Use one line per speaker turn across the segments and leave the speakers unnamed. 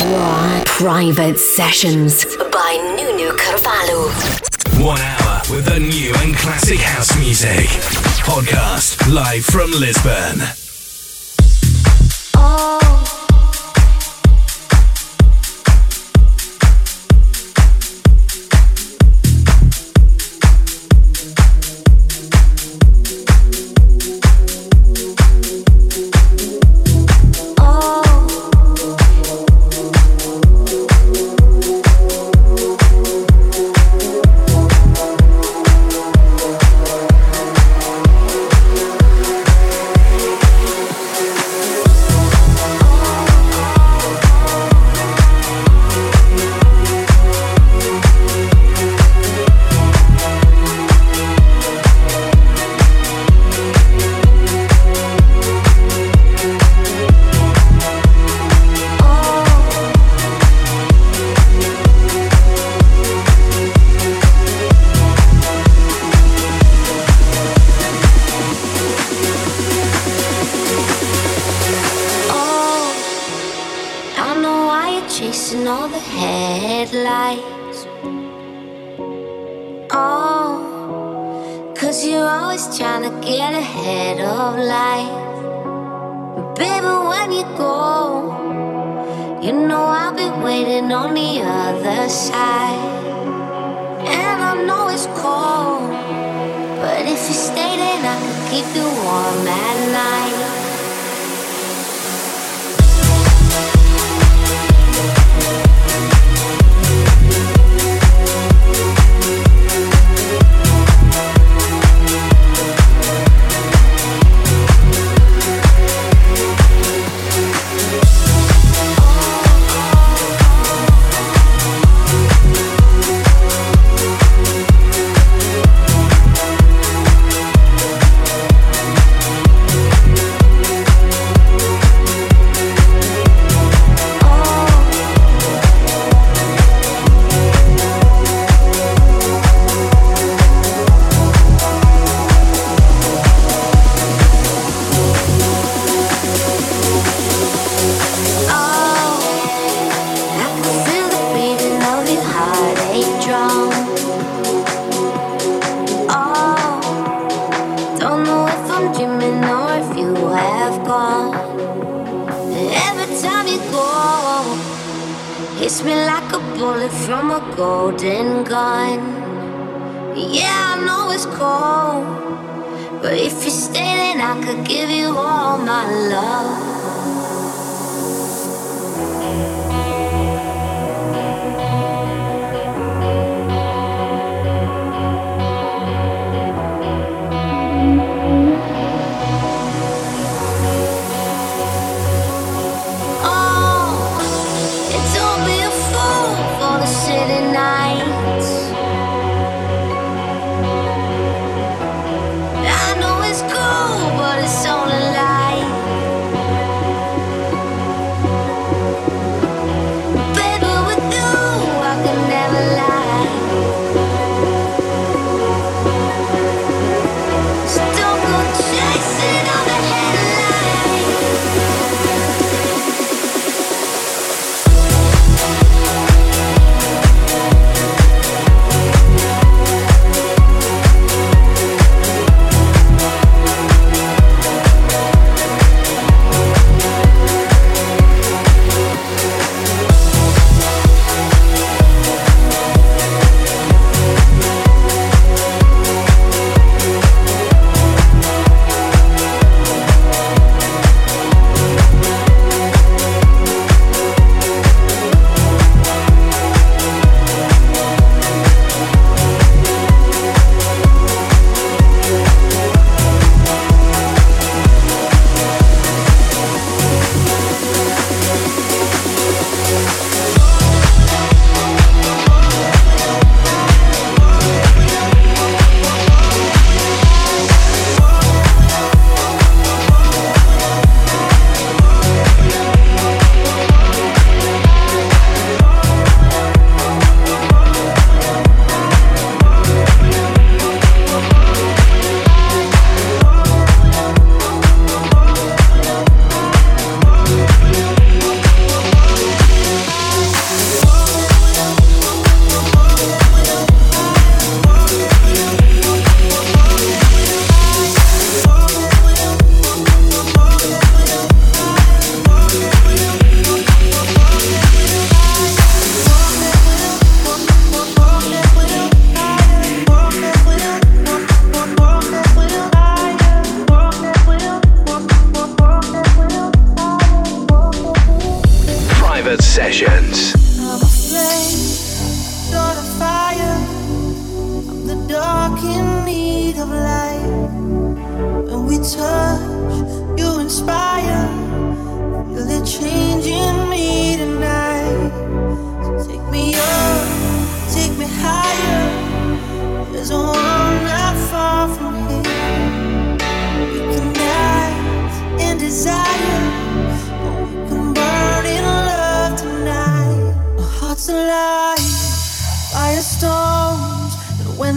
Private Sessions by Nuno Carvalho.
One hour with the new and classic house music. Podcast live from Lisbon.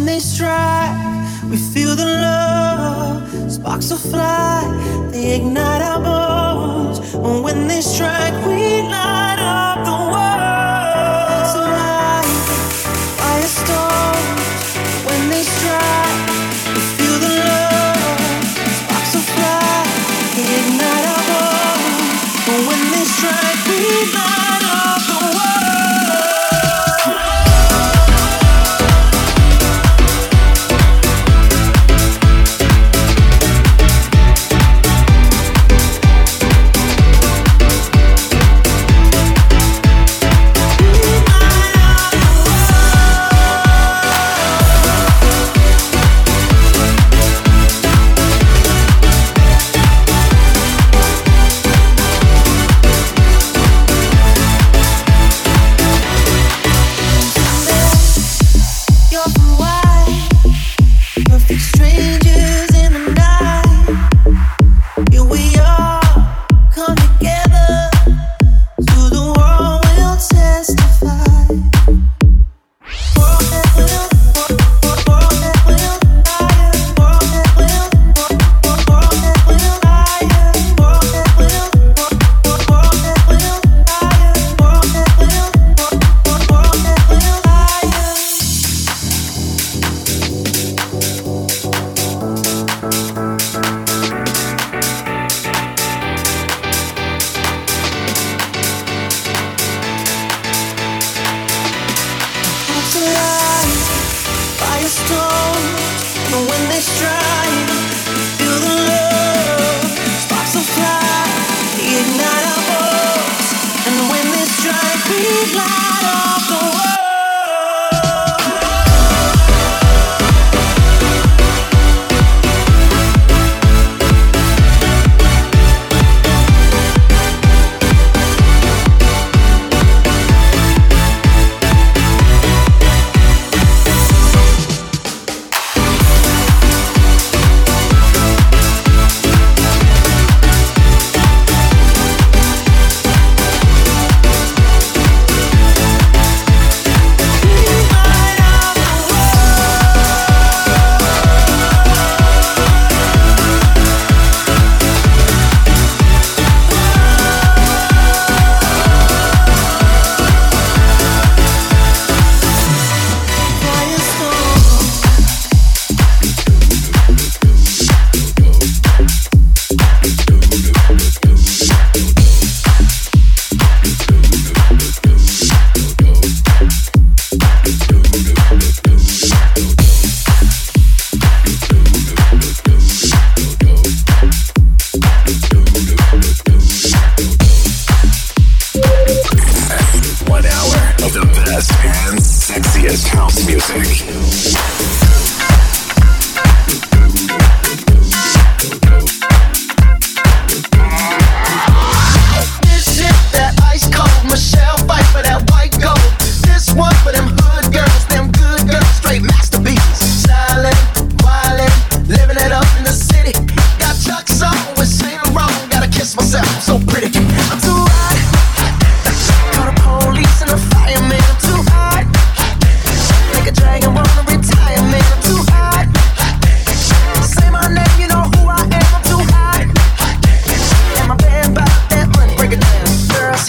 When they strike. We feel the love, sparks will fly, they ignite our bones. And when they strike, we light.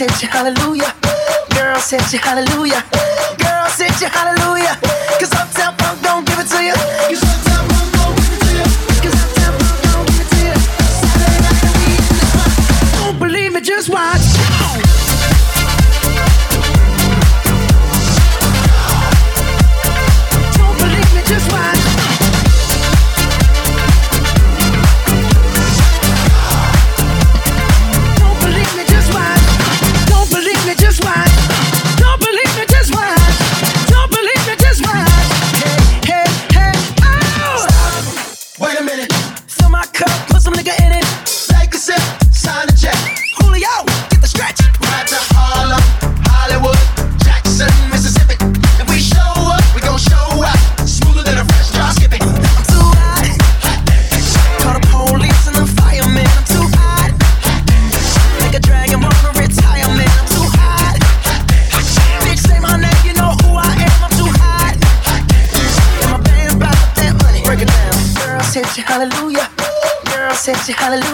sent you hallelujah. Girl sent you hallelujah. Girl sent you hallelujah. Cause Uptown Funk don't give it to you. you hallelujah.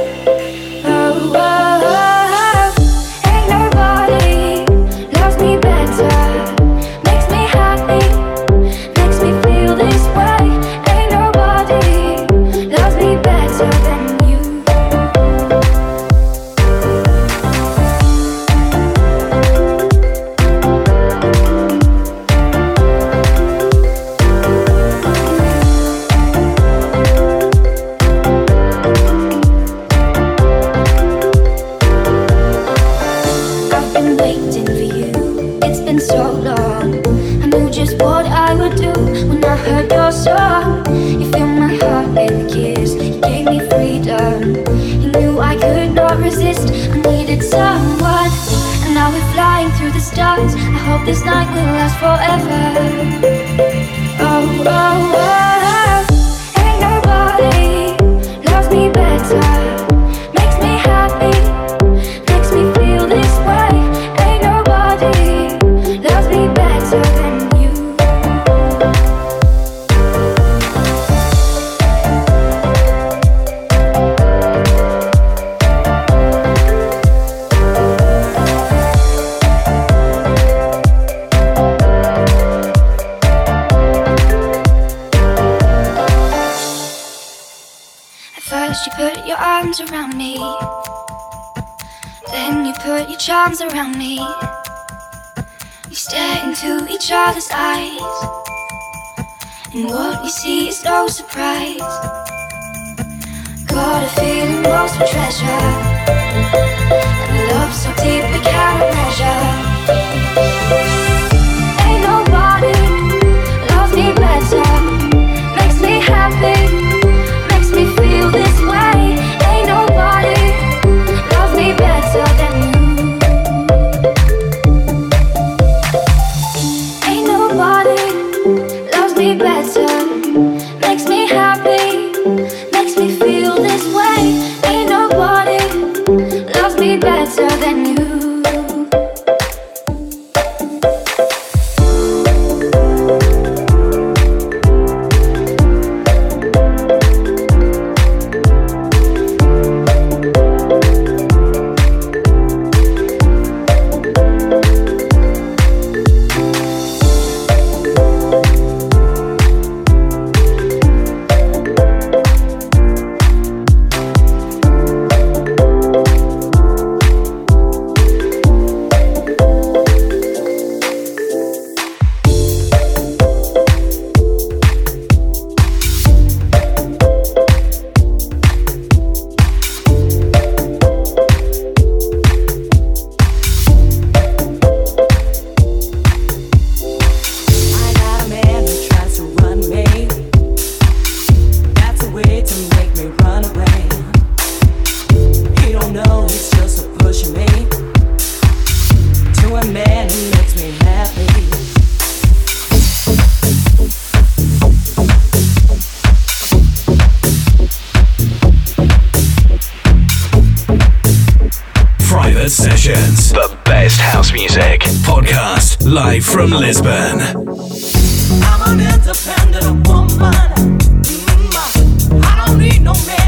Charms around me. We stare into each other's eyes. And what we see is no surprise. Got a feeling lost of treasure. And love so deep we can't measure. sessions, the best house music. Podcast live from Lisbon. I'm an independent woman. Mm-hmm. I don't need no man.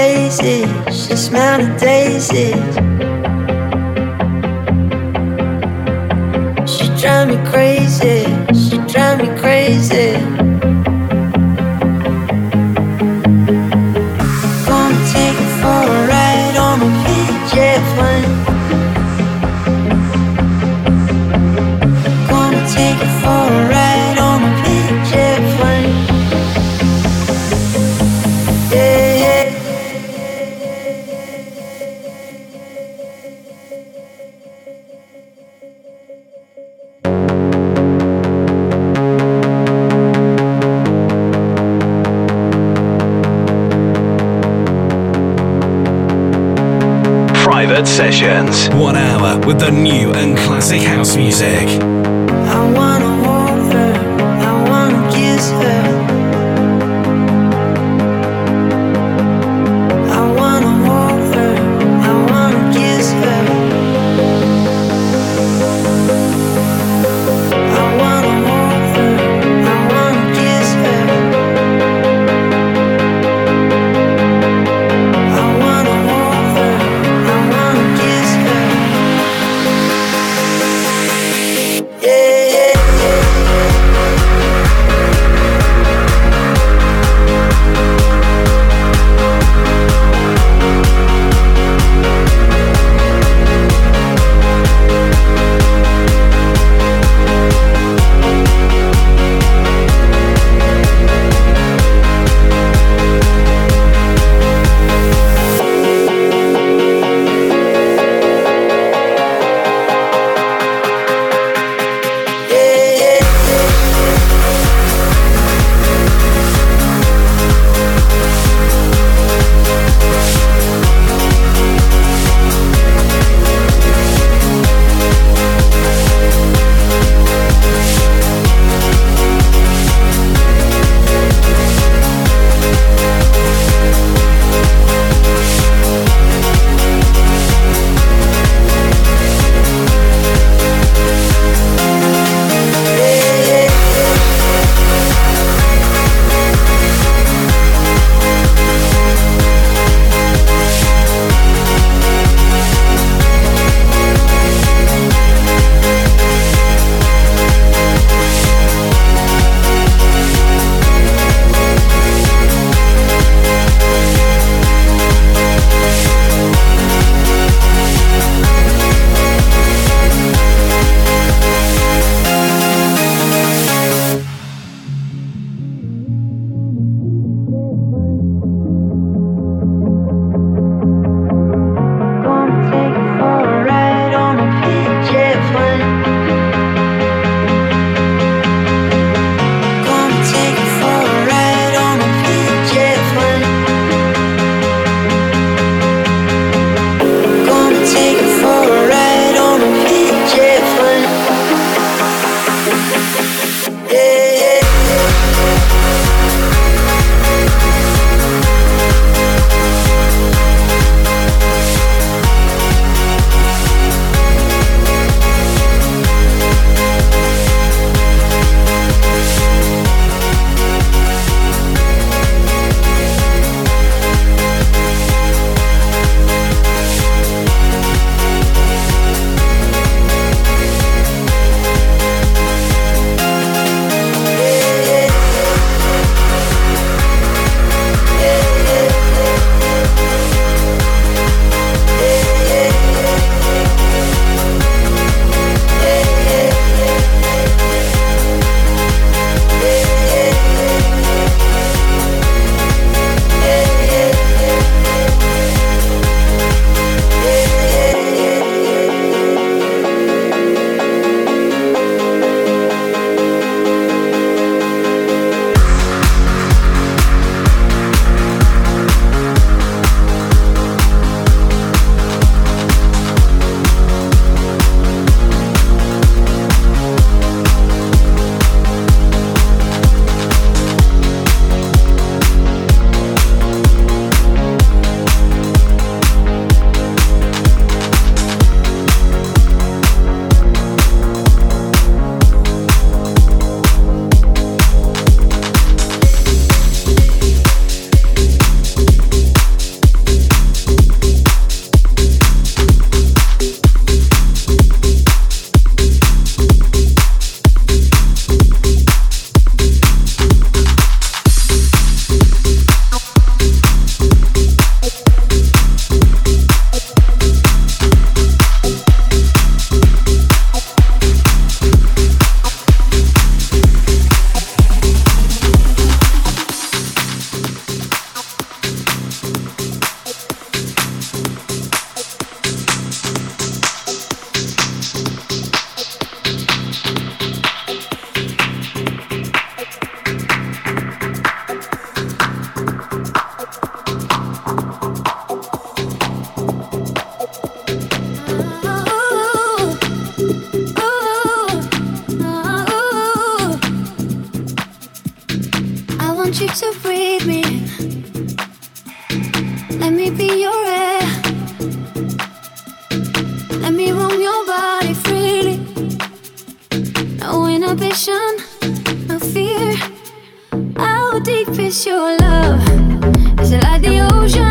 daisies, she smelled the daisies. She drive me crazy, she drive me crazy. Gonna take her for a ride on my plane. Gonna take for a ride. One hour with the new and classic house music. want you to breathe me. Let me be your air. Let me roam your body freely. No inhibition, no fear. How deep is your love? Is
it like
the ocean?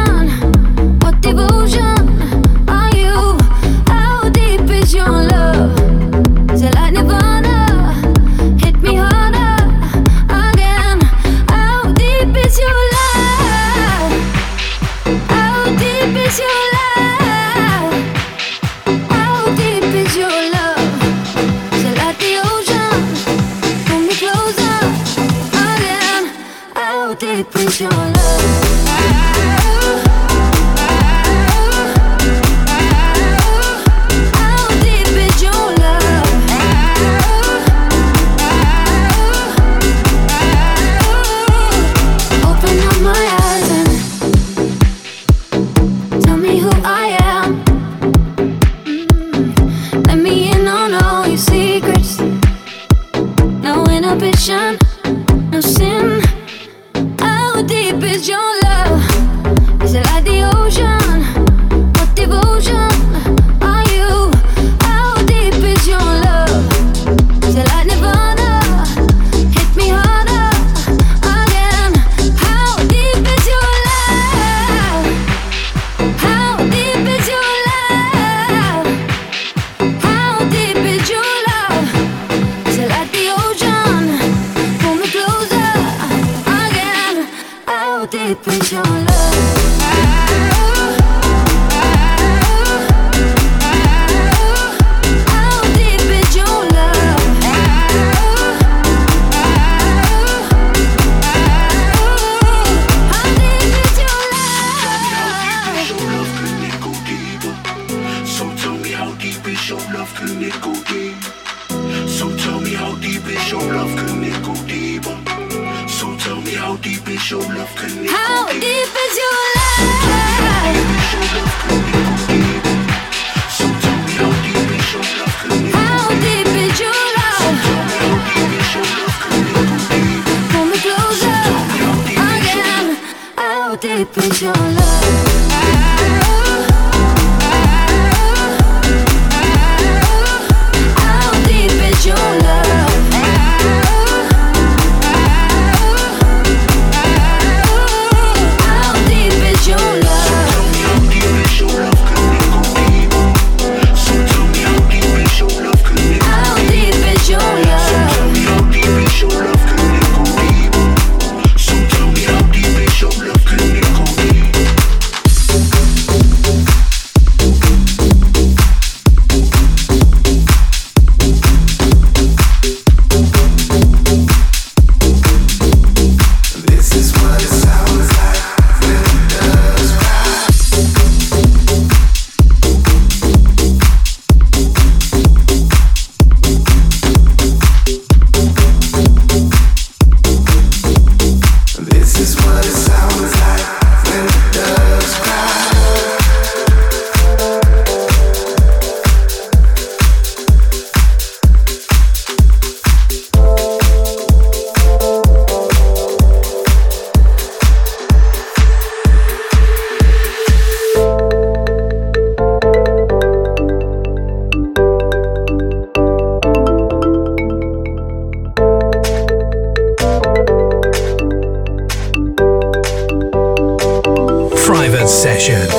Satisfied.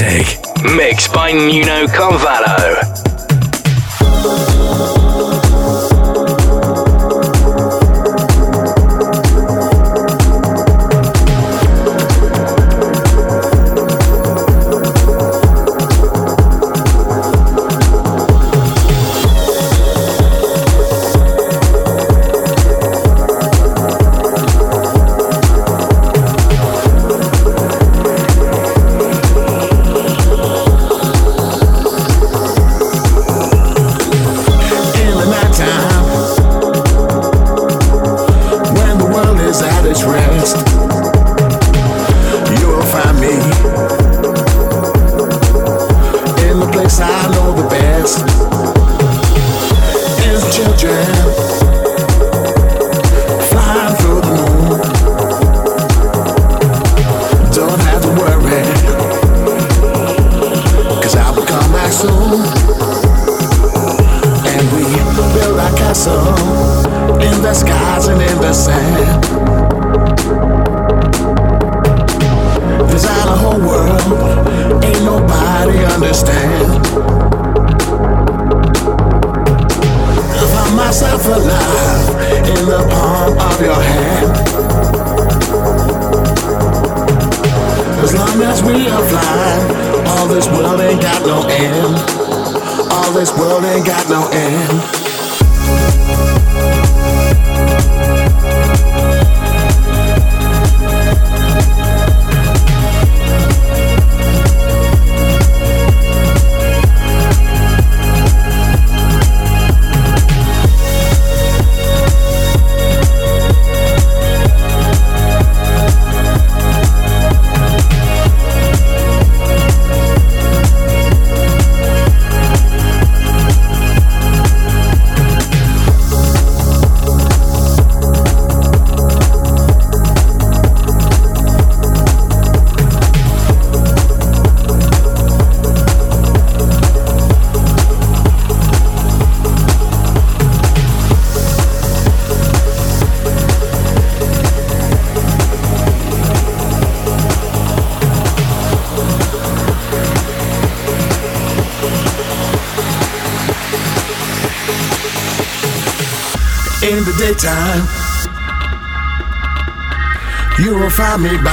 music. Mixed by Nuno Carvalho.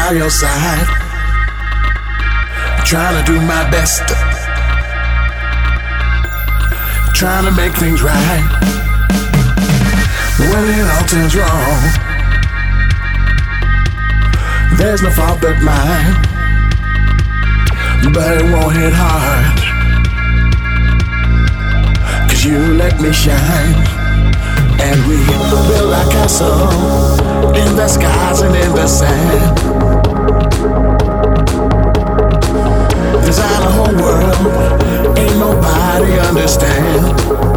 By your side, trying to do my best, trying to make things right. When it all turns wrong, there's no fault but mine, but it won't hit hard. Cause you let me shine. And we build our castle in the skies and in the sand. Whole world, ain't nobody understand.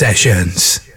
Sessions.